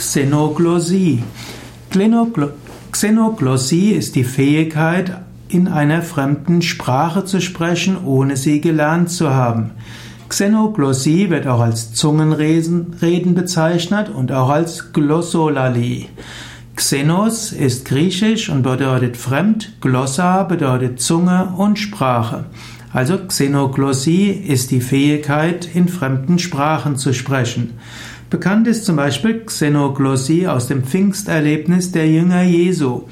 Xenoglossie. Xenoglossie ist die Fähigkeit, in einer fremden Sprache zu sprechen, ohne sie gelernt zu haben. Xenoglossie wird auch als Zungenreden bezeichnet und auch als Glossolalie. Xenos ist griechisch und bedeutet fremd, Glossa bedeutet Zunge und Sprache. Also Xenoglossie ist die Fähigkeit, in fremden Sprachen zu sprechen. Bekannt ist zum Beispiel Xenoglossie aus dem Pfingsterlebnis der Jünger Jesu.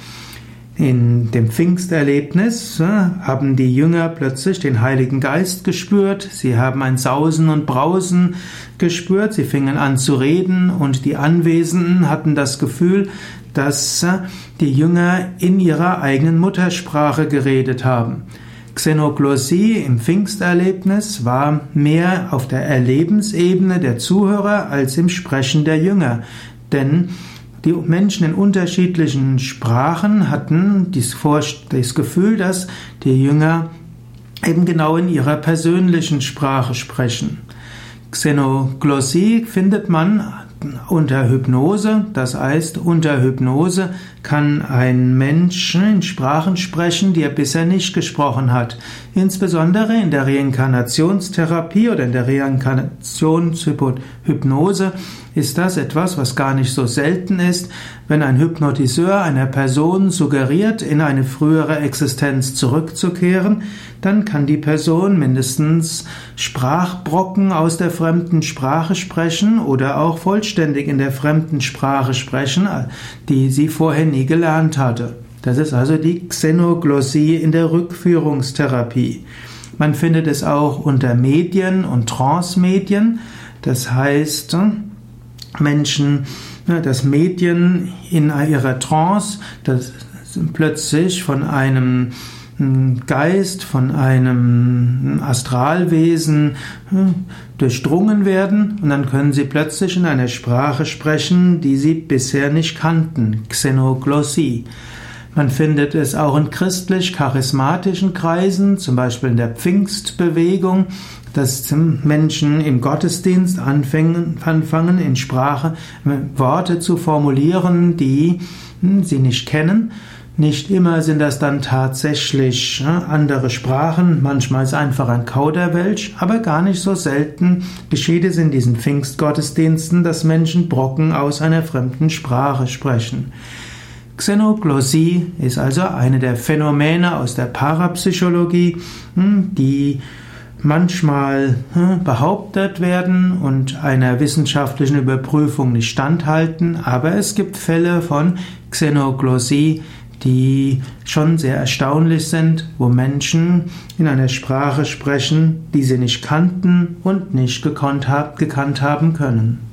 In dem Pfingsterlebnis äh, haben die Jünger plötzlich den Heiligen Geist gespürt, sie haben ein Sausen und Brausen gespürt, sie fingen an zu reden und die Anwesenden hatten das Gefühl, dass äh, die Jünger in ihrer eigenen Muttersprache geredet haben. Xenoglossie im Pfingsterlebnis war mehr auf der Erlebensebene der Zuhörer als im Sprechen der Jünger, denn die Menschen in unterschiedlichen Sprachen hatten das Gefühl, dass die Jünger eben genau in ihrer persönlichen Sprache sprechen. Xenoglossie findet man unter Hypnose, das heißt, unter Hypnose kann ein Mensch in Sprachen sprechen, die er bisher nicht gesprochen hat. Insbesondere in der Reinkarnationstherapie oder in der Reinkarnationshypnose ist das etwas, was gar nicht so selten ist, wenn ein Hypnotiseur einer Person suggeriert, in eine frühere Existenz zurückzukehren, dann kann die Person mindestens Sprachbrocken aus der fremden Sprache sprechen oder auch vollständig in der fremden Sprache sprechen, die sie vorher nie gelernt hatte. Das ist also die Xenoglossie in der Rückführungstherapie. Man findet es auch unter Medien und Transmedien. Das heißt, Menschen, dass Medien in ihrer Trance das plötzlich von einem Geist, von einem Astralwesen hm, durchdrungen werden und dann können sie plötzlich in einer Sprache sprechen, die sie bisher nicht kannten, Xenoglossie. Man findet es auch in christlich-charismatischen Kreisen, zum Beispiel in der Pfingstbewegung, dass Menschen im Gottesdienst anfangen, anfangen in Sprache Worte zu formulieren, die hm, sie nicht kennen nicht immer sind das dann tatsächlich ne, andere Sprachen, manchmal ist einfach ein Kauderwelsch, aber gar nicht so selten geschieht es in diesen Pfingstgottesdiensten, dass Menschen Brocken aus einer fremden Sprache sprechen. Xenoglossie ist also eine der Phänomene aus der Parapsychologie, hm, die manchmal hm, behauptet werden und einer wissenschaftlichen Überprüfung nicht standhalten, aber es gibt Fälle von Xenoglossie, die schon sehr erstaunlich sind, wo Menschen in einer Sprache sprechen, die sie nicht kannten und nicht gekannt haben können.